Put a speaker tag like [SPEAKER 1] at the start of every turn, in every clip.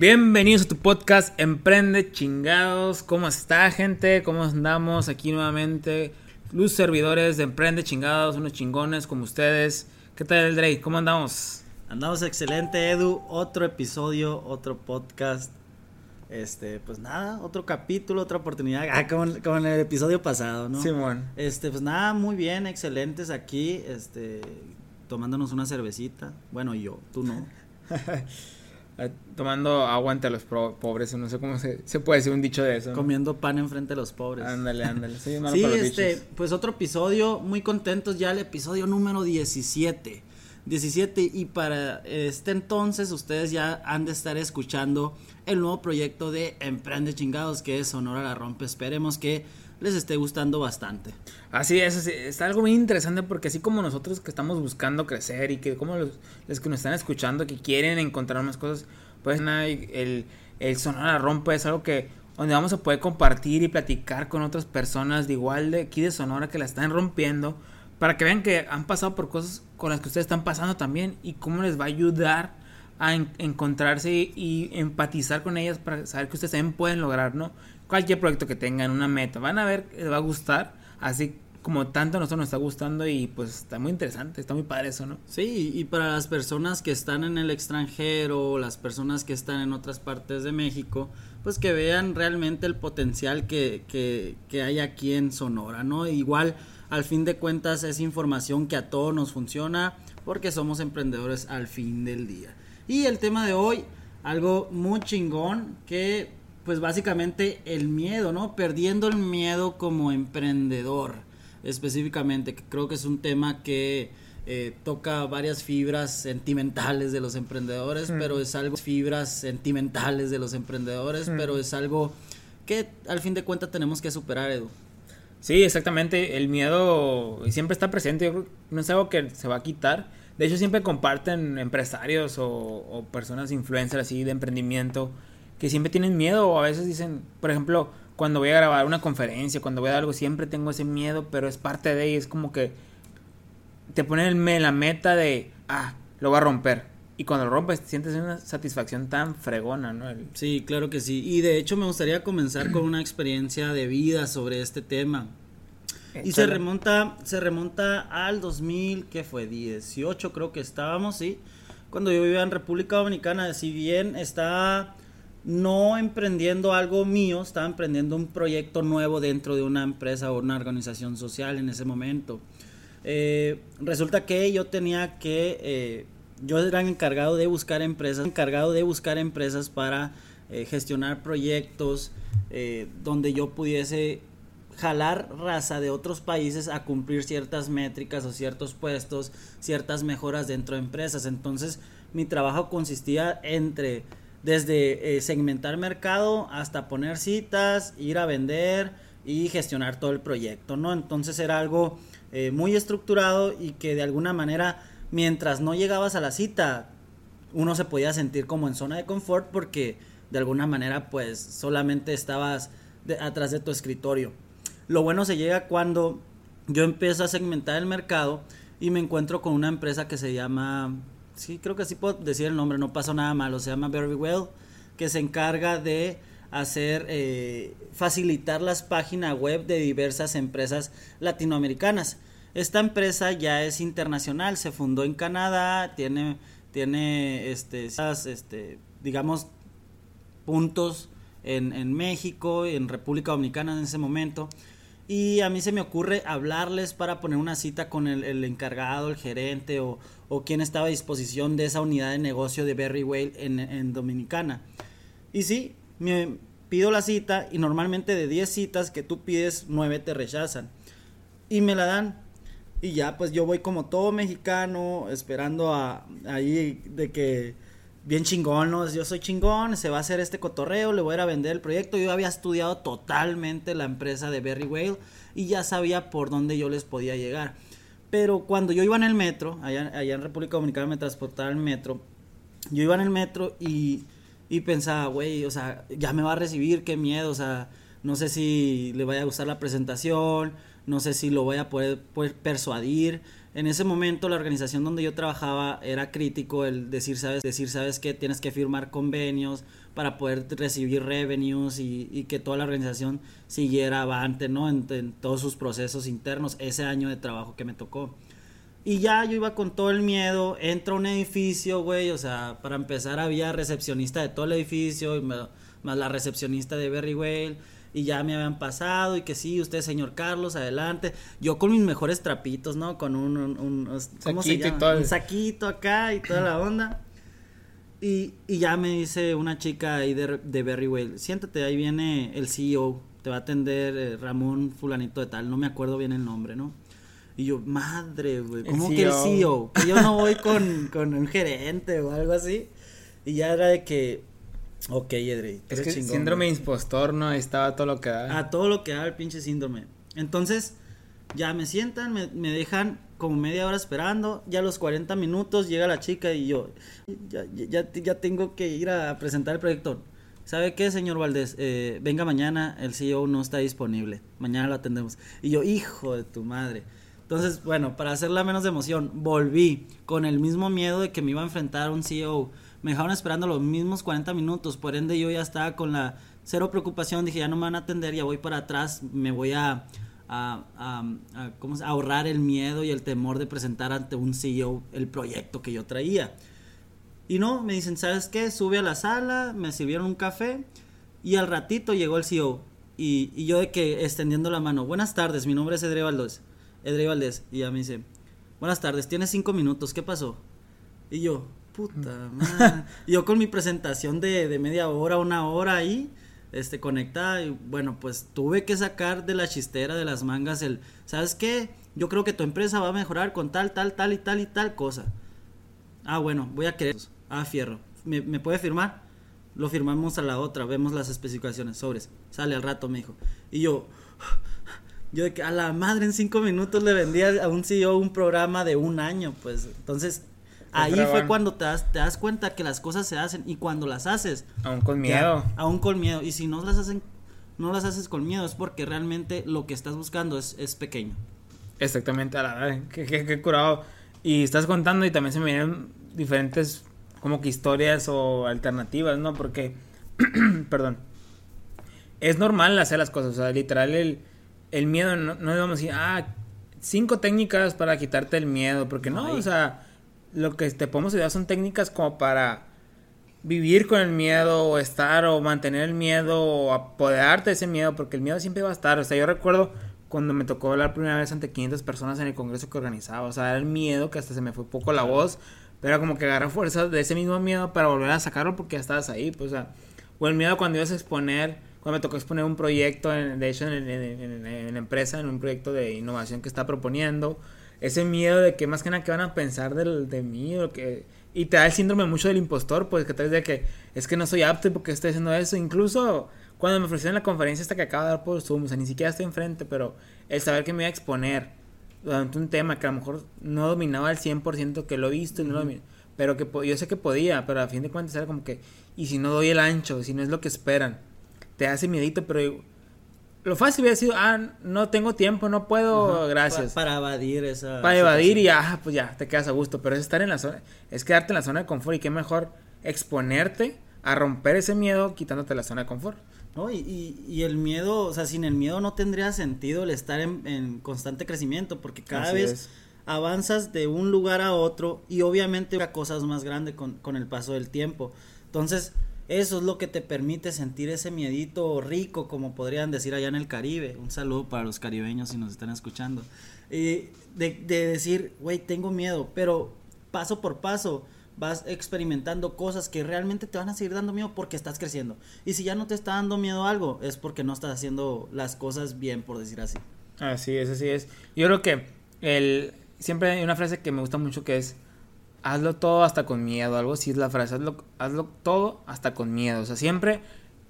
[SPEAKER 1] Bienvenidos a tu podcast Emprende Chingados. ¿Cómo está gente? ¿Cómo andamos aquí nuevamente? Luz servidores de Emprende Chingados, unos chingones como ustedes. ¿Qué tal, Drake? ¿Cómo andamos?
[SPEAKER 2] Andamos excelente, Edu. Otro episodio, otro podcast. Este, pues nada, otro capítulo, otra oportunidad. Ah, como, en el episodio pasado, ¿no?
[SPEAKER 1] Simón.
[SPEAKER 2] Este, pues nada, muy bien, excelentes aquí. Este, tomándonos una cervecita. Bueno, yo, tú no.
[SPEAKER 1] Eh, tomando agua ante los pobres, no sé cómo se, se puede decir un dicho de eso.
[SPEAKER 2] Comiendo pan enfrente de los pobres.
[SPEAKER 1] Ándale, ándale.
[SPEAKER 2] Sí, este, pues otro episodio, muy contentos ya el episodio número 17. 17 y para este entonces ustedes ya han de estar escuchando el nuevo proyecto de Emprende Chingados que es Sonora la Rompe. Esperemos que les esté gustando bastante.
[SPEAKER 1] Así es, está algo muy interesante porque así como nosotros que estamos buscando crecer y que como los, que nos están escuchando que quieren encontrar más cosas, pues nada, el, el Sonora Rompe es algo que donde vamos a poder compartir y platicar con otras personas de igual de aquí de Sonora que la están rompiendo para que vean que han pasado por cosas con las que ustedes están pasando también y cómo les va a ayudar a encontrarse y, y, empatizar con ellas para saber que ustedes también pueden lograr, ¿no? Cualquier proyecto que tengan, una meta, van a ver les va a gustar, así como tanto a nosotros nos está gustando y pues está muy interesante, está muy padre eso, ¿no?
[SPEAKER 2] Sí, y para las personas que están en el extranjero, las personas que están en otras partes de México, pues que vean realmente el potencial que, que, que hay aquí en Sonora, ¿no? Igual, al fin de cuentas, es información que a todos nos funciona porque somos emprendedores al fin del día. Y el tema de hoy, algo muy chingón que pues básicamente el miedo, ¿no? Perdiendo el miedo como emprendedor, específicamente, que creo que es un tema que eh, toca varias fibras sentimentales de los emprendedores, pero es algo, fibras sentimentales de los emprendedores, pero es algo que al fin de cuentas tenemos que superar, Edu.
[SPEAKER 1] Sí, exactamente, el miedo siempre está presente, no es algo que se va a quitar. De hecho, siempre comparten empresarios o, o personas influencers así de emprendimiento que siempre tienen miedo o a veces dicen, por ejemplo, cuando voy a grabar una conferencia, cuando voy a dar algo, siempre tengo ese miedo, pero es parte de ello, es como que te ponen la meta de, ah, lo voy a romper. Y cuando lo rompes, sientes una satisfacción tan fregona, ¿no?
[SPEAKER 2] Sí, claro que sí. Y de hecho me gustaría comenzar con una experiencia de vida sobre este tema. Y se remonta, se remonta al 2000, ¿qué fue? 18 creo que estábamos, ¿sí? Cuando yo vivía en República Dominicana, si bien está no emprendiendo algo mío, estaba emprendiendo un proyecto nuevo dentro de una empresa o una organización social en ese momento. Eh, resulta que yo tenía que, eh, yo era encargado de buscar empresas, encargado de buscar empresas para eh, gestionar proyectos donde yo pudiese jalar raza de otros países a cumplir ciertas métricas o ciertos puestos, ciertas mejoras dentro de empresas. Entonces mi trabajo consistía entre desde eh, segmentar mercado hasta poner citas, ir a vender y gestionar todo el proyecto, ¿no? Entonces era algo eh, muy estructurado y que de alguna manera, mientras no llegabas a la cita, uno se podía sentir como en zona de confort porque de alguna manera pues solamente estabas atrás de tu escritorio. Lo bueno se llega cuando yo empiezo a segmentar el mercado y me encuentro con una empresa que se llama sí, creo que así puedo decir el nombre, no pasó nada malo, se llama Very Well, que se encarga de hacer, eh, facilitar las páginas web de diversas empresas latinoamericanas. Esta empresa ya es internacional, se fundó en Canadá, tiene, tiene este, este, digamos, puntos en, en México, en República Dominicana en ese momento. Y a mí se me ocurre hablarles para poner una cita con el, encargado, el gerente o, o, quien estaba a disposición de esa unidad de negocio de Berry Whale en, en Dominicana. Y sí, me pido la cita y normalmente de 10 citas que tú pides, 9 te rechazan. Y me la dan. Y ya, pues yo voy como todo mexicano, esperando a ahí de que bien chingón, ¿no? Yo soy chingón, se va a hacer este cotorreo, le voy a ir a vender el proyecto. Yo había estudiado totalmente la empresa de Berry Whale y ya sabía por dónde yo les podía llegar. Pero cuando yo iba en el metro, allá, en República Dominicana me transportaba el metro, yo iba en el metro y, y pensaba, güey, o sea, ya me va a recibir, qué miedo, o sea, no sé si le vaya a gustar la presentación, no sé si lo voy a poder, persuadir. En ese momento la organización donde yo trabajaba era crítico el decir, sabes, decir, sabes que tienes que firmar convenios para poder recibir revenues y, que toda la organización siguiera avante, ¿no? En, en, todos sus procesos internos, ese año de trabajo que me tocó. Y ya yo iba con todo el miedo, entro a un edificio, güey, o sea, para empezar había recepcionista de todo el edificio, más la recepcionista de Berry Whale y ya me habían pasado y que sí, usted señor Carlos, adelante. Yo con mis mejores trapitos, ¿no? Con un, un, ¿cómo se llama? Un saquito acá y toda la onda. Y, y ya me dice una chica ahí de, de Berry Whale, siéntate, ahí viene el CEO, te va a atender eh, Ramón fulanito de tal, no me acuerdo bien el nombre, ¿no? Y yo, madre, güey, ¿cómo que el CEO? Que yo no voy con, con un gerente o algo así. Y ya era de que, Ok, Edrey.
[SPEAKER 1] Es que síndrome impostor, ¿no? Ahí estaba todo lo que da.
[SPEAKER 2] A todo lo que da el pinche síndrome. Entonces, ya me sientan, me, dejan como media hora esperando. Ya a los 40 minutos llega la chica y yo, ya, ya, ya tengo que ir a presentar el proyecto. ¿Sabe qué, señor Valdés? Eh, venga mañana, el CEO no está disponible. Mañana lo atendemos. Y yo, hijo de tu madre. Entonces, bueno, para hacerla menos de emoción, volví con el mismo miedo de que me iba a enfrentar a un CEO me dejaron esperando los mismos 40 minutos, por ende yo ya estaba con la cero preocupación, dije ya no me van a atender, ya voy para atrás, me voy a, ahorrar el miedo y el temor de presentar ante un CEO el proyecto que yo traía. Y no, me dicen, ¿sabes qué? Sube a la sala, me sirvieron un café y al ratito llegó el CEO. Y, yo de que extendiendo la mano, buenas tardes, mi nombre es Edre Valdés. Edre Valdés. Y ya me dice, buenas tardes, tienes cinco minutos, ¿qué pasó? Y yo, puta madre. yo con mi presentación de, media hora, una hora ahí, este, conectada, y bueno, pues tuve que sacar de la chistera, de las mangas, el, ¿sabes qué? Yo creo que tu empresa va a mejorar con tal, tal, tal y tal y tal cosa. Ah, bueno, voy a querer. Ah, fierro. ¿Me, ¿Me puede firmar? Lo firmamos a la otra, vemos las especificaciones, sobres. Sale al rato, me dijo. Y yo, yo de que a la madre en cinco minutos le vendía a un CEO un programa de un año, pues. Entonces, Ahí fue cuando te das, te das cuenta que las cosas se hacen y cuando las haces.
[SPEAKER 1] Aún con miedo.
[SPEAKER 2] aún con miedo. Y si no las hacen, no las haces con miedo es porque realmente lo que estás buscando es, es pequeño.
[SPEAKER 1] Exactamente, a la verdad, qué, curado. Y estás contando y también se me vienen diferentes como que historias o alternativas, ¿no? Porque, perdón, es normal hacer las cosas, o sea, literal el, el miedo, no, no a decir, ah, cinco técnicas para quitarte el miedo, porque no, o sea, lo que te podemos ayudar son técnicas como para vivir con el miedo o estar o mantener el miedo o apoderarte de ese miedo porque el miedo siempre va a estar. O sea, yo recuerdo cuando me tocó hablar primera vez ante 500 personas en el congreso que organizaba. O sea, era el miedo que hasta se me fue poco la voz. Pero era como que agarré fuerza de ese mismo miedo para volver a sacarlo porque ya estabas ahí. Pues, o sea, o el miedo cuando ibas a exponer, cuando me tocó exponer un proyecto, de hecho, en, en la empresa, en un proyecto de innovación que está proponiendo ese miedo de que más que nada que van a pensar del, de mí o que y te da el síndrome mucho del impostor, pues que te de que es que no soy apto porque estoy haciendo eso, incluso cuando me ofrecieron la conferencia esta que acabo de dar por Zoom, o sea, ni siquiera estoy enfrente, pero el saber que me iba a exponer durante un tema que a lo mejor no dominaba al 100% que lo he visto y no lo pero que yo sé que podía, pero a fin de cuentas era como que y si no doy el ancho, si no es lo que esperan, te hace miedito, pero lo fácil hubiera sido, ah, no tengo tiempo, no puedo, gracias.
[SPEAKER 2] Para, evadir esa.
[SPEAKER 1] Para evadir y ah, pues ya, te quedas a gusto. Pero es estar en la zona, es quedarte en la zona de confort y qué mejor exponerte a romper ese miedo quitándote la zona de confort.
[SPEAKER 2] No, y, y, el miedo, o sea, sin el miedo no tendría sentido el estar en, constante crecimiento, porque cada vez avanzas de un lugar a otro y obviamente cosas más grandes con, con el paso del tiempo. Entonces, eso es lo que te permite sentir ese miedito rico, como podrían decir allá en el Caribe. Un saludo para los caribeños si nos están escuchando. de, decir, güey, tengo miedo, pero paso por paso vas experimentando cosas que realmente te van a seguir dando miedo porque estás creciendo. Y si ya no te está dando miedo algo, es porque no estás haciendo las cosas bien, por decir así.
[SPEAKER 1] Así es, así es. Yo creo que el, siempre hay una frase que me gusta mucho que es, hazlo todo hasta con miedo, algo así es la frase, hazlo, hazlo todo hasta con miedo, o sea, siempre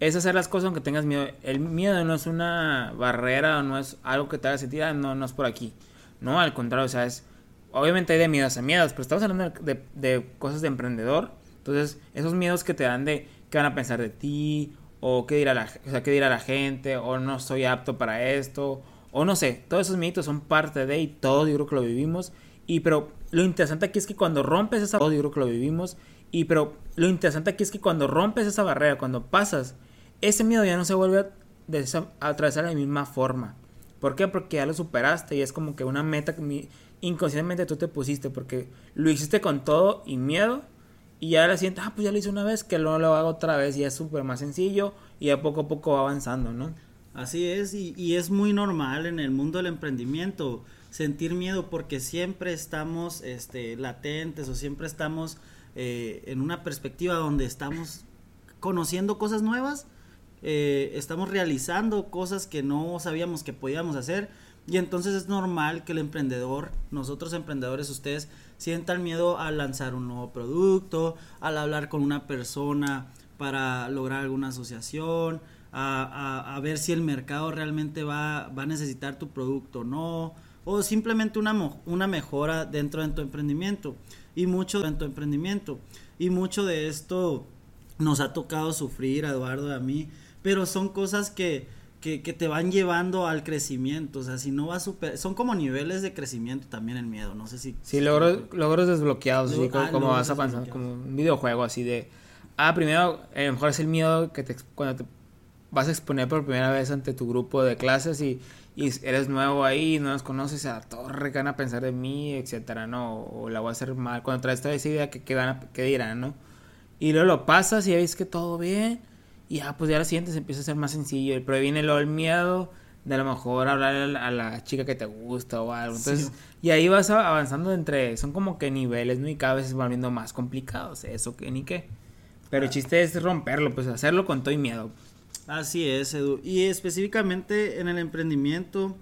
[SPEAKER 1] es hacer las cosas aunque tengas miedo. El miedo no es una barrera, no es algo que te haga sentir, ah, no, no es por aquí. No, al contrario, o sea, es, obviamente hay de miedos a miedos, pero estamos hablando de, cosas de emprendedor, entonces esos miedos que te dan de qué van a pensar de ti, o qué dirá la, o sea, qué dirá la gente, o no soy apto para esto, o no sé, todos esos mitos son parte de y todo yo creo que lo vivimos. Y pero lo interesante aquí es que cuando rompes esa todo yo creo que lo vivimos. Y pero lo interesante aquí es que cuando rompes esa barrera, cuando pasas, ese miedo ya no se vuelve a, atravesar de la misma forma. ¿Por qué? Porque ya lo superaste y es como que una meta que inconscientemente tú te pusiste porque lo hiciste con todo y miedo y ya la sientes, ah, pues ya lo hice una vez, que no lo hago otra vez y es súper más sencillo y a poco a poco va avanzando, ¿no?
[SPEAKER 2] Así es, y, es muy normal en el mundo del emprendimiento sentir miedo porque siempre estamos este, latentes o siempre estamos eh, en una perspectiva donde estamos conociendo cosas nuevas, eh, estamos realizando cosas que no sabíamos que podíamos hacer y entonces es normal que el emprendedor, nosotros emprendedores, ustedes sientan miedo al lanzar un nuevo producto, al hablar con una persona para lograr alguna asociación, a, ver si el mercado realmente va, va, a necesitar tu producto o no, o simplemente una, una mejora dentro de tu emprendimiento. Y mucho de tu emprendimiento. Y mucho de esto nos ha tocado sufrir a Eduardo y a mí, pero son cosas que, que, te van llevando al crecimiento, o sea, si no va super son como niveles de crecimiento también el miedo, no sé si...
[SPEAKER 1] Sí, logros, logros desbloqueados, así como, ah, vas avanzando, como un videojuego así de... Ah, primero, a lo mejor es el miedo que te, cuando te vas a exponer por primera vez ante tu grupo de clases y, y eres nuevo ahí, no los conoces, a torre que van a pensar de mí, etcétera, ¿no? O la voy a hacer mal. Cuando traes toda esa idea, ¿qué, van a, qué dirán, no? Y luego lo pasas y ves que todo bien. Y ya, pues ya la siguiente se empieza a ser más sencillo. Pero viene luego el miedo de a lo mejor hablar a la, chica que te gusta o algo. Entonces, y ahí vas avanzando entre. Son como que niveles, ¿no? Y cada vez se van viendo más complicados. Eso que ni qué. Pero el chiste es romperlo, pues hacerlo con todo y miedo.
[SPEAKER 2] Así es, Edu. Y específicamente en el emprendimiento,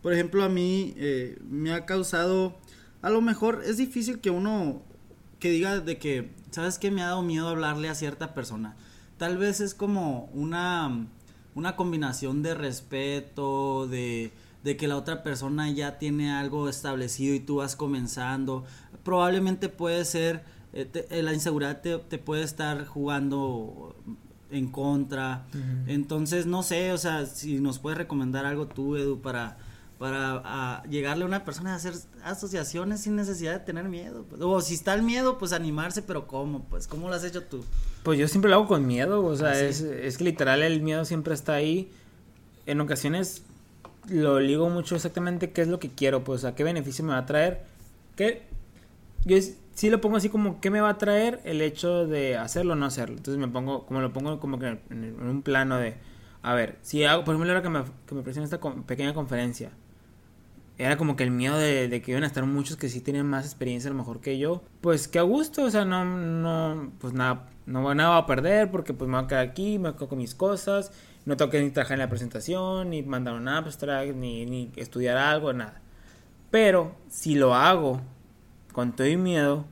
[SPEAKER 2] por ejemplo, a mí eh, me ha causado. A lo mejor es difícil que uno que diga de que, ¿sabes qué? Me ha dado miedo hablarle a cierta persona. Tal vez es como una, una combinación de respeto, de, de que la otra persona ya tiene algo establecido y tú vas comenzando. Probablemente puede ser, eh, eh, la inseguridad te, te, puede estar jugando en contra. Entonces, no sé, o sea, si nos puedes recomendar algo tú, Edu, para para llegarle a una persona a hacer asociaciones sin necesidad de tener miedo. Pues. O si está el miedo, pues animarse, pero ¿cómo? Pues, ¿cómo lo has hecho tú?
[SPEAKER 1] Pues yo siempre lo hago con miedo, o sea, ¿Ah, es, es que literal el miedo siempre está ahí. En ocasiones lo ligo mucho exactamente qué es lo que quiero, pues, a qué beneficio me va a traer. ¿Qué? Yo sí lo pongo así como qué me va a traer el hecho de hacerlo o no hacerlo. Entonces me pongo, como lo pongo como que en, un plano de, a ver, si hago, por ejemplo, ahora que me, que me esta pequeña conferencia, era como que el miedo de, que iban a estar muchos que sí tienen más experiencia a lo mejor que yo. Pues que a gusto, o sea, no, no, pues nada, no nada va a perder porque pues me voy a quedar aquí, me voy con mis cosas, no tengo que ni trabajar en la presentación, ni mandar un abstract, ni, ni estudiar algo, nada. Pero si lo hago con todo miedo,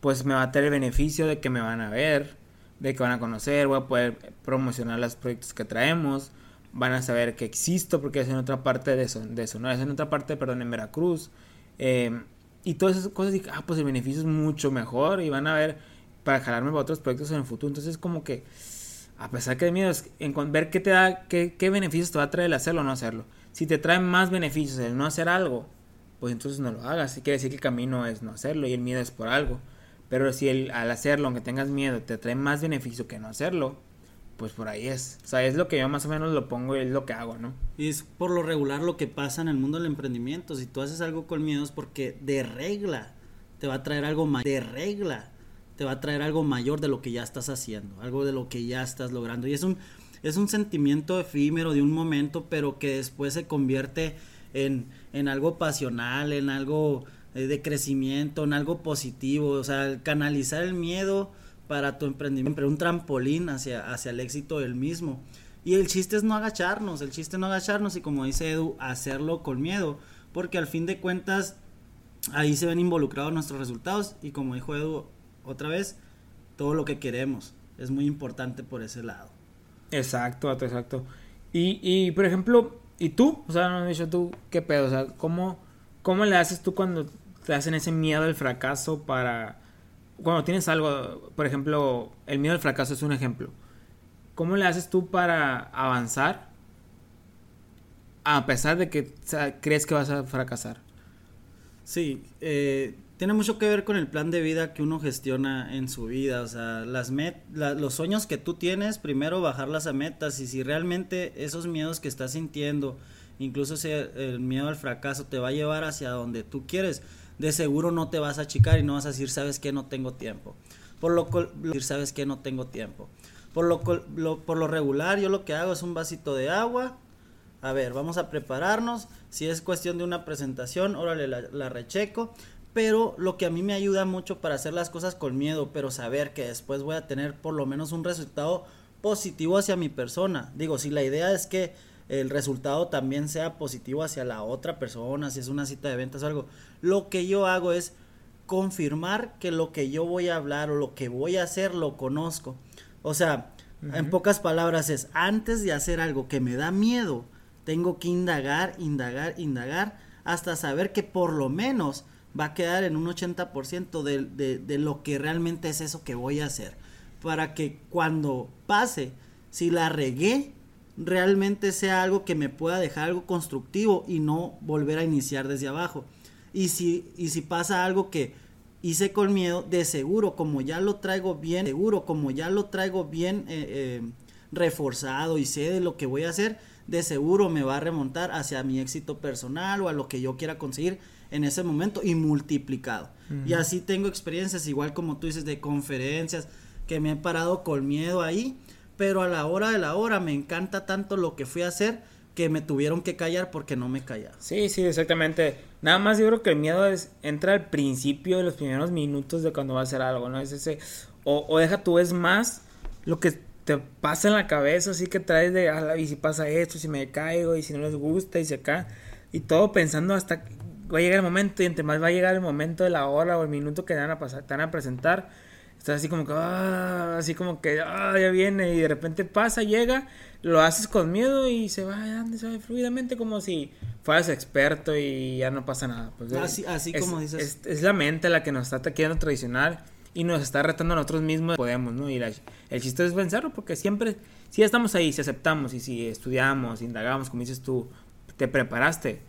[SPEAKER 1] pues me va a tener el beneficio de que me van a ver, de que van a conocer, voy a poder promocionar los proyectos que traemos, van a saber que existo porque es en otra parte de eso, de eso ¿no? Es en otra parte, perdón, en Veracruz. Eh, y todas esas cosas, y, ah, pues el beneficio es mucho mejor y van a ver para jalarme para otros proyectos en el futuro. Entonces, como que, a pesar que de miedo, es ver qué te da, qué, qué beneficios te va a traer el hacerlo o no hacerlo. Si te trae más beneficios el no hacer algo, pues entonces no lo hagas. Quiere decir que el camino es no hacerlo y el miedo es por algo. Pero si el, al hacerlo, aunque tengas miedo, te trae más beneficio que no hacerlo, pues por ahí es. O sea, es lo que yo más o menos lo pongo y es lo que hago, ¿no?
[SPEAKER 2] Y es por lo regular lo que pasa en el mundo del emprendimiento. Si tú haces algo con miedo es porque de regla te va a traer algo mayor. De regla te va a traer algo mayor de lo que ya estás haciendo, algo de lo que ya estás logrando. Y es un, es un sentimiento efímero de un momento, pero que después se convierte en, en algo pasional, en algo eh, de crecimiento, en algo positivo. O sea, canalizar el miedo para tu emprendimiento, un trampolín hacia, hacia el éxito del mismo. Y el chiste es no agacharnos, el chiste es no agacharnos y como dice Edu, hacerlo con miedo, porque al fin de cuentas ahí se ven involucrados nuestros resultados y como dijo Edu otra vez, todo lo que queremos. Es muy importante por ese lado.
[SPEAKER 1] Exacto, exacto. Y, y por ejemplo, ¿y tú? O sea, no dicho tú, ¿qué pedo? O sea, ¿cómo, ¿cómo le haces tú cuando te hacen ese miedo al fracaso para... Cuando tienes algo, por ejemplo, el miedo al fracaso es un ejemplo. ¿Cómo le haces tú para avanzar a pesar de que crees que vas a fracasar?
[SPEAKER 2] Sí, eh, tiene mucho que ver con el plan de vida que uno gestiona en su vida. O sea, las met los sueños que tú tienes, primero bajarlas a metas. Y si realmente esos miedos que estás sintiendo, incluso el miedo al fracaso, te va a llevar hacia donde tú quieres, de seguro no te vas a achicar y no vas a decir, sabes que no tengo tiempo. Por lo cual, sabes que no tengo tiempo. Por lo, por lo regular, yo lo que hago es un vasito de agua. A ver, vamos a prepararnos. Si es cuestión de una presentación, órale, la, la recheco pero lo que a mí me ayuda mucho para hacer las cosas con miedo, pero saber que después voy a tener por lo menos un resultado positivo hacia mi persona. Digo, si la idea es que el resultado también sea positivo hacia la otra persona, si es una cita de ventas o algo, lo que yo hago es confirmar que lo que yo voy a hablar o lo que voy a hacer lo conozco. O sea, en pocas palabras es, antes de hacer algo que me da miedo, tengo que indagar, indagar, indagar, hasta saber que por lo menos va a quedar en un 80% de, de, de lo que realmente es eso que voy a hacer. Para que cuando pase, si la regué, realmente sea algo que me pueda dejar algo constructivo y no volver a iniciar desde abajo. Y si, y si pasa algo que hice con miedo, de seguro, como ya lo traigo bien, seguro, como ya lo traigo bien eh, eh, reforzado y sé de lo que voy a hacer, de seguro me va a remontar hacia mi éxito personal o a lo que yo quiera conseguir en ese momento y multiplicado. Y así tengo experiencias, igual como tú dices, de conferencias, que me he parado con miedo ahí, pero a la hora de la hora me encanta tanto lo que fui a hacer que me tuvieron que callar porque no me callaba.
[SPEAKER 1] Sí, sí, exactamente. Nada más yo creo que el miedo es entra al principio de los primeros minutos de cuando va a hacer algo, ¿no? Es ese o, o deja tú es más lo que te pasa en la cabeza, así que traes de, ah, y si pasa esto, si me caigo, y si no les gusta, y si acá, y todo pensando hasta va a llegar el momento y entre más va a llegar el momento de la hora o el minuto que te van a pasar, te van a presentar, estás así como que, ah, así como que, ah, ya viene y de repente pasa, llega, lo haces con miedo y se va, se va fluidamente como si fueras experto y ya no pasa nada.
[SPEAKER 2] Pues, así, así como dices.
[SPEAKER 1] Es, la mente la que nos está queriendo tradicional y nos está retando a nosotros mismos, podemos, ¿no? Y el chiste es vencerlo porque siempre, si estamos ahí, si aceptamos y si estudiamos, indagamos, como dices tú, te preparaste,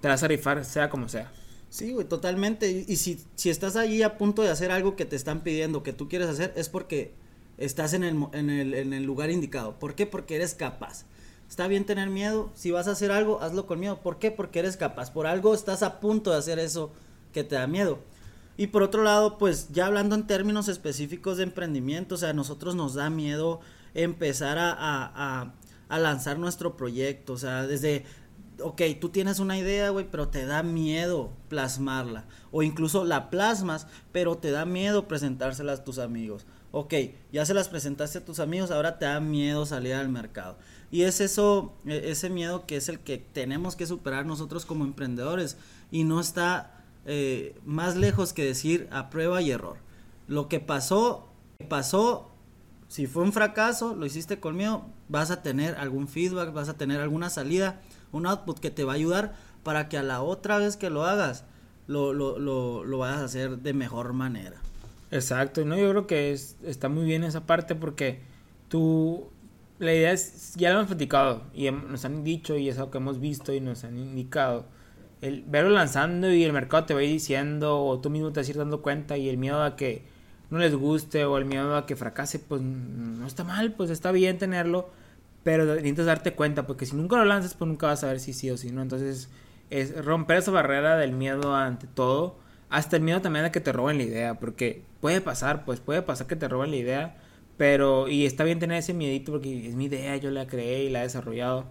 [SPEAKER 1] te vas a rifar, sea como sea.
[SPEAKER 2] Sí, güey, totalmente. Y, si, si estás allí a punto de hacer algo que te están pidiendo, que tú quieres hacer, es porque estás en el, en el, en el lugar indicado. ¿Por qué? Porque eres capaz. Está bien tener miedo. Si vas a hacer algo, hazlo con miedo. ¿Por qué? Porque eres capaz. Por algo estás a punto de hacer eso que te da miedo. Y por otro lado, pues ya hablando en términos específicos de emprendimiento, o sea, a nosotros nos da miedo empezar a, a, a lanzar nuestro proyecto. O sea, desde ok, tú tienes una idea, güey, pero te da miedo plasmarla. O incluso la plasmas, pero te da miedo presentársela a tus amigos. Ok, ya se las presentaste a tus amigos, ahora te da miedo salir al mercado. Y es eso, e, ese miedo que es el que tenemos que superar nosotros como emprendedores. Y no está eh, más lejos que decir a prueba y error. Lo que pasó, pasó, si fue un fracaso, lo hiciste con miedo, vas a tener algún feedback, vas a tener alguna salida un output que te va a ayudar para que a la otra vez que lo hagas, lo, lo, lo, lo vayas a hacer de mejor manera.
[SPEAKER 1] Exacto, no, yo creo que es, está muy bien esa parte porque tú, la idea es, ya lo hemos platicado y nos han dicho y es algo que hemos visto y nos han indicado, el verlo lanzando y el mercado te va diciendo o tú mismo te vas a ir dando cuenta y el miedo a que no les guste o el miedo a que fracase, pues no está mal, pues está bien tenerlo, pero necesitas darte cuenta, porque si nunca lo lanzas, pues nunca vas a ver si sí o si no. Entonces, es romper esa barrera del miedo ante todo, hasta el miedo también a que te roben la idea, porque puede pasar, pues puede pasar que te roben la idea, pero, y está bien tener ese miedito porque es mi idea, yo la creé y la he desarrollado,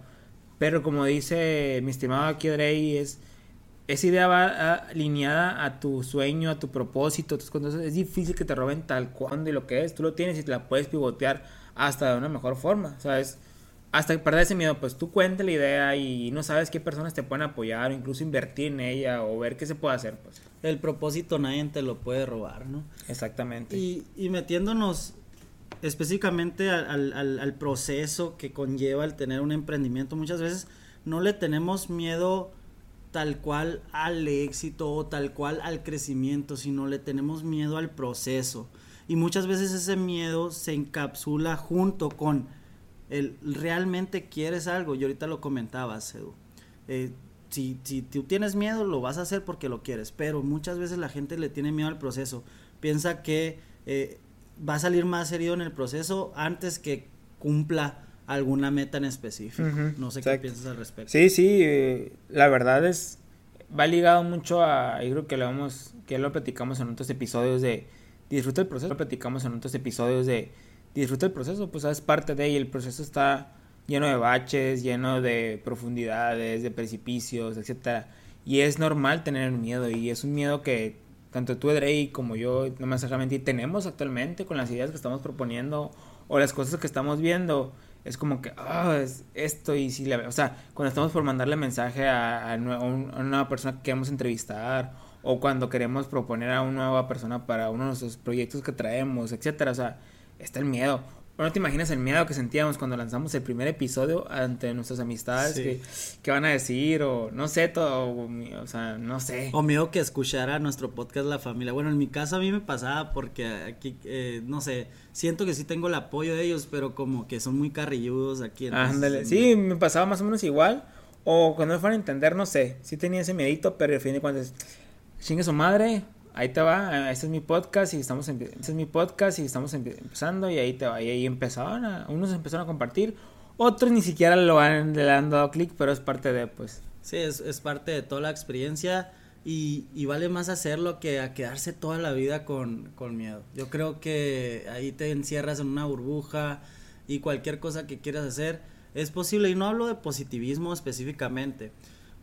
[SPEAKER 1] pero como dice mi estimado aquí Drey, es, esa idea va alineada a tu sueño, a tu propósito, tus cosas, es difícil que te roben tal cual y lo que es, tú lo tienes y te la puedes pivotear hasta de una mejor forma, ¿sabes? hasta perder ese miedo, pues tú cuenta la idea y no sabes qué personas te pueden apoyar o incluso invertir en ella o ver qué se puede hacer, pues.
[SPEAKER 2] El propósito nadie te lo puede robar, ¿no?
[SPEAKER 1] Exactamente.
[SPEAKER 2] Y, y metiéndonos específicamente al, al, al, proceso que conlleva el tener un emprendimiento, muchas veces no le tenemos miedo tal cual al éxito o tal cual al crecimiento, sino le tenemos miedo al proceso. Y muchas veces ese miedo se encapsula junto con el realmente quieres algo. Y ahorita lo comentabas, Edu. Eh, si, si tú tienes miedo, lo vas a hacer porque lo quieres. Pero muchas veces la gente le tiene miedo al proceso. Piensa que eh, va a salir más herido en el proceso antes que cumpla alguna meta en específico. No sé qué piensas al respecto.
[SPEAKER 1] Sí, sí, eh, la verdad es, va ligado mucho a, yo creo que lo vamos, que lo platicamos en otros episodios de disfruta el proceso, lo platicamos en otros episodios de disfruta el proceso, pues es parte de y el proceso está lleno de baches, lleno de profundidades, de precipicios, etcétera. Y es normal tener miedo y es un miedo que tanto tú, Drake, como yo, no me mentir, tenemos actualmente con las ideas que estamos proponiendo o las cosas que estamos viendo es como que, ah, es esto y si le, o sea, cuando estamos por mandarle mensaje a, a, una nueva persona que queremos entrevistar o cuando queremos proponer a una nueva persona para uno de nuestros proyectos que traemos, etcétera, o sea, está el miedo. No te imaginas el miedo que sentíamos cuando lanzamos el primer episodio ante nuestras amistades, que, van a decir, o no sé, todo, o, sea, no sé.
[SPEAKER 2] O miedo que escuchara nuestro podcast la familia. Bueno, en mi caso a mí me pasaba porque aquí, eh, no sé, siento que sí tengo el apoyo de ellos, pero como que son muy carrilludos aquí.
[SPEAKER 1] Ándale, sí, me pasaba más o menos igual. O cuando me fueron a entender, no sé, sí tenía ese miedito, pero al fin de cuentas, chingue su madre, ahí te va, este es mi podcast y estamos, este es mi podcast y estamos empezando y ahí te va, y ahí empezaron, a, unos empezaron a compartir, otros ni siquiera lo han, le han dado clic, pero es parte de, pues.
[SPEAKER 2] Sí, es, es parte de toda la experiencia y, vale más hacerlo que a quedarse toda la vida con, miedo. Yo creo que ahí te encierras en una burbuja y cualquier cosa que quieras hacer es posible. Y no hablo de positivismo específicamente,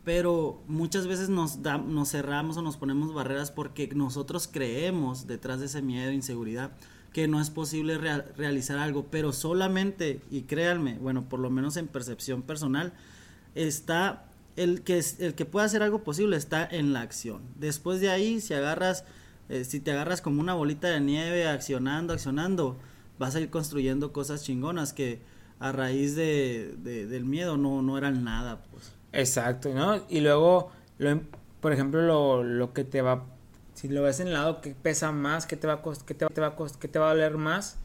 [SPEAKER 2] pero muchas veces nos, nos cerramos o nos ponemos barreras porque nosotros creemos detrás de ese miedo inseguridad que no es posible realizar algo, pero solamente, y créanme, bueno, por lo menos en percepción personal, está el que, el que puede hacer algo posible está en la acción. Después de ahí, si agarras, eh, si te agarras como una bolita de nieve accionando, accionando, vas a ir construyendo cosas chingonas que a raíz de, del miedo no, no eran nada, pues.
[SPEAKER 1] Exacto, ¿no? Y luego, lo, por ejemplo, lo, lo que te va, si lo ves en el lado que pesa más, que te va a que te, va que te va a doler más,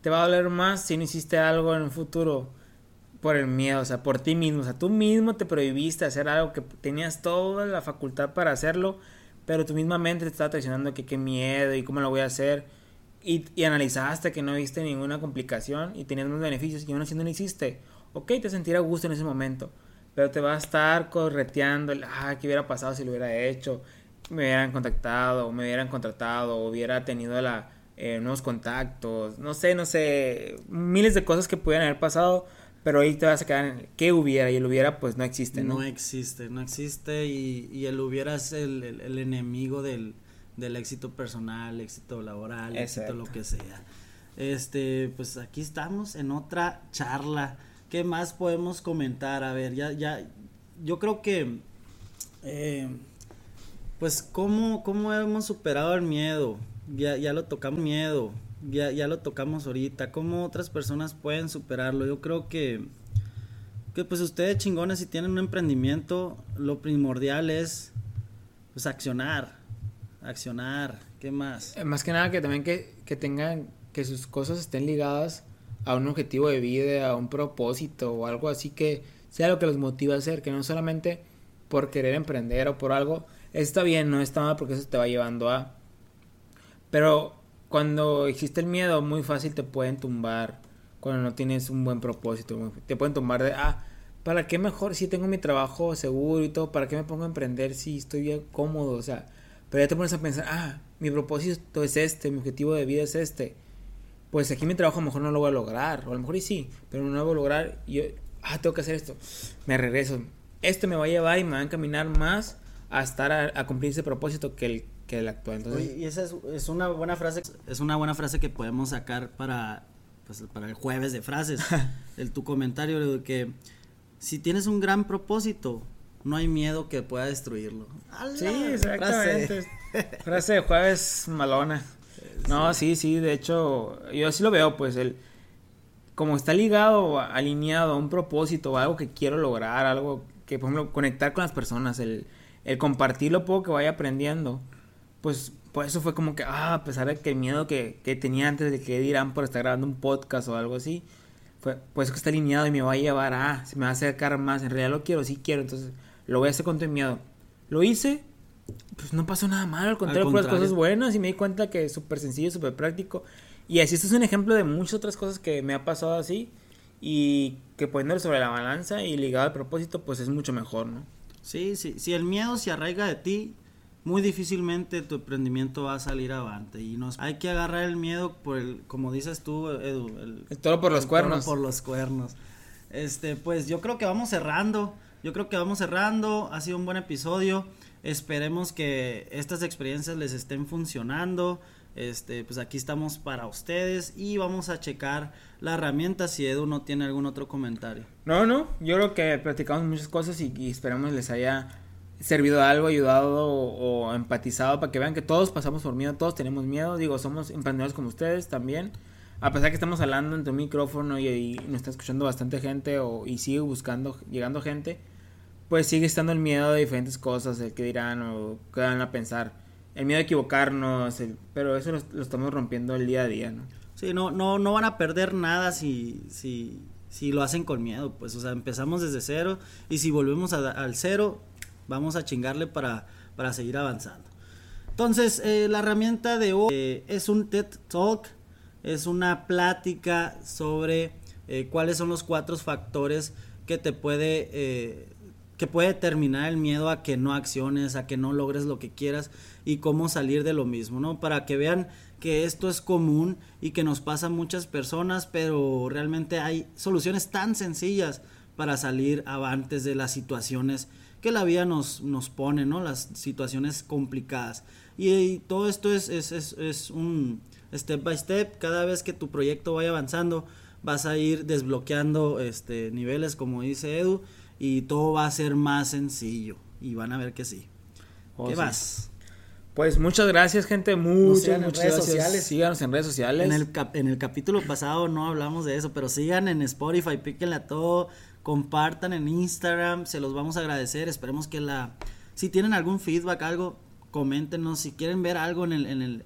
[SPEAKER 1] te va a doler más si no hiciste algo en el futuro por el miedo, o sea, por ti mismo. O sea, tú mismo te prohibiste hacer algo que tenías toda la facultad para hacerlo, pero tu misma mente te estaba traicionando que qué miedo y cómo lo voy a hacer. Y, y analizaste que no viste ninguna complicación y tenías más beneficios y aún así no lo hiciste. Ok, te sentirá gusto en ese momento, pero te va a estar correteando, ah, ¿qué hubiera pasado si lo hubiera hecho? Me hubieran contactado, me hubieran contratado, hubiera tenido la, eh, nuevos contactos, no sé, no sé, miles de cosas que pudieran haber pasado pero ahí te vas a quedar en qué hubiera y el hubiera pues no existe,
[SPEAKER 2] ¿no? No existe, no existe y, y el hubiera es el, el, enemigo del, del, éxito personal, éxito laboral, éxito lo que sea. Este, pues aquí estamos en otra charla. ¿Qué más podemos comentar? A ver, ya, ya, yo creo que, eh, pues, ¿cómo, ¿cómo hemos superado el miedo? Ya, ya lo tocamos miedo ya, ya lo tocamos ahorita, cómo otras personas pueden superarlo. Yo creo que, que pues ustedes chingones si tienen un emprendimiento, lo primordial es pues accionar, accionar, ¿qué más?
[SPEAKER 1] Eh, más que nada que también que, que tengan, que sus cosas estén ligadas a un objetivo de vida, a un propósito o algo así que sea lo que los motiva a hacer, que no solamente por querer emprender o por algo, está bien, no está mal porque eso te va llevando a... Pero cuando existe el miedo, muy fácil te pueden tumbar cuando no tienes un buen propósito. Te pueden tumbar de, ah, ¿para qué mejor si tengo mi trabajo seguro y todo? ¿Para qué me pongo a emprender si estoy bien cómodo? O sea, pero ya te pones a pensar, ah, mi propósito es este, mi objetivo de vida es este. Pues aquí mi trabajo a lo mejor no lo voy a lograr, o a lo mejor y sí, pero no lo voy a lograr. Y yo, ah, tengo que hacer esto. Me regreso. Esto me va a llevar y me va a encaminar más a estar a, a cumplir ese propósito que el el actual.
[SPEAKER 2] y esa es, una buena frase, es una buena frase que podemos sacar para pues, para el jueves de frases, el, tu comentario de que si tienes un gran propósito, no hay miedo que pueda destruirlo.
[SPEAKER 1] Sí, exactamente. Frase. de jueves malona. No, sí, sí, de hecho, yo así lo veo, pues el como está ligado, alineado a un propósito, algo que quiero lograr, algo que, por ejemplo, conectar con las personas, el, el compartir lo poco que vaya aprendiendo, pues por eso fue como que, ah, a pesar de que el miedo que, que tenía antes de que dirán por estar grabando un podcast o algo así, fue, pues que está alineado y me va a llevar a, se me va a acercar más, en realidad lo quiero, sí quiero, entonces lo voy a hacer con todo miedo. Lo hice, pues no pasó nada mal, al contrario, por las cosas buenas y me di cuenta que es súper sencillo, súper práctico. Y así esto es un ejemplo de muchas otras cosas que me ha pasado así y que poniéndolo sobre la balanza y ligado al propósito, pues es mucho mejor, ¿no?
[SPEAKER 2] Sí, sí, si el miedo se arraiga de ti, muy difícilmente tu emprendimiento va a salir avante. Y nos hay que agarrar el miedo por el como dices tú Edu
[SPEAKER 1] el, todo por los cuernos.
[SPEAKER 2] por los cuernos. Este pues yo creo que vamos cerrando yo creo que vamos cerrando. Ha sido un buen episodio. Esperemos que estas experiencias les estén funcionando. Este pues aquí estamos para ustedes y vamos a checar la herramienta si Edu no tiene algún otro comentario.
[SPEAKER 1] No no. Yo creo que platicamos muchas cosas y, y esperemos les haya servido algo, ayudado o, empatizado para que vean que todos pasamos por miedo, todos tenemos miedo, digo, somos emprendedores como ustedes también. A pesar que estamos hablando entre un micrófono y, nos está escuchando bastante gente o, y sigue buscando, llegando gente, pues sigue estando el miedo de diferentes cosas, el que dirán o qué van a pensar, el miedo de equivocarnos, pero eso lo, estamos rompiendo el día a día, ¿no?
[SPEAKER 2] Sí, no, no, no van a perder nada si, si, si lo hacen con miedo, pues, o sea, empezamos desde cero y si volvemos al cero, Vamos a chingarle para, para seguir avanzando. Entonces, eh, la herramienta de hoy eh, es un TED Talk, es una plática sobre eh, cuáles son los cuatro factores que te puede que puede determinar el miedo a que no acciones, a que no logres lo que quieras y cómo salir de lo mismo, ¿no? Para que vean que esto es común y que nos pasa a muchas personas, pero realmente hay soluciones tan sencillas para salir avantes de las situaciones que la vida nos, nos pone, ¿no? Las situaciones complicadas. Y, todo esto es, es, es, es, un step by step. Cada vez que tu proyecto vaya avanzando, vas a ir desbloqueando este, niveles, como dice Edu, y todo va a ser más sencillo. Y van a ver que sí.
[SPEAKER 1] Oh, ¿Qué vas? Pues muchas gracias, gente. Muchas, muchas redes Sociales. Síganos en redes sociales.
[SPEAKER 2] En el, en el capítulo pasado no hablamos de eso, pero sigan en Spotify, píquenle a todo compartan en Instagram, se los vamos a agradecer, esperemos que la, si tienen algún feedback, algo, coméntenos, si quieren ver algo en el, en el,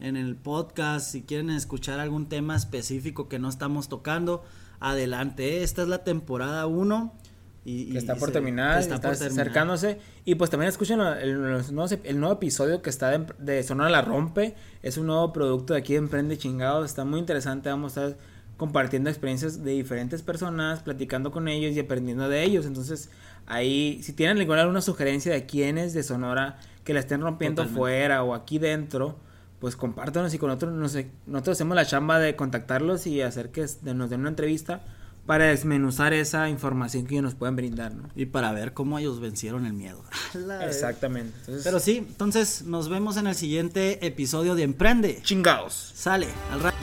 [SPEAKER 2] en el podcast, si quieren escuchar algún tema específico que no estamos tocando, adelante, esta es la temporada 1.
[SPEAKER 1] Y, que está por terminar, está, acercándose. Y pues también escuchen el, nuevo, episodio que está de, de, Sonora La Rompe. Es un nuevo producto de aquí de Emprende Chingado. Está muy interesante. Vamos a estar compartiendo experiencias de diferentes personas, platicando con ellos y aprendiendo de ellos. Entonces, ahí, si tienen alguna sugerencia de quiénes de Sonora que la estén rompiendo fuera o aquí dentro, pues compártanos y con nosotros, nosotros hacemos la chamba de contactarlos y hacer que nos den una entrevista para desmenuzar esa información que ellos nos pueden brindar, ¿no?
[SPEAKER 2] Y para ver cómo ellos vencieron el miedo.
[SPEAKER 1] Exactamente.
[SPEAKER 2] Pero sí, entonces nos vemos en el siguiente episodio de Emprende.
[SPEAKER 1] Chingaos.
[SPEAKER 2] Sale, al rato.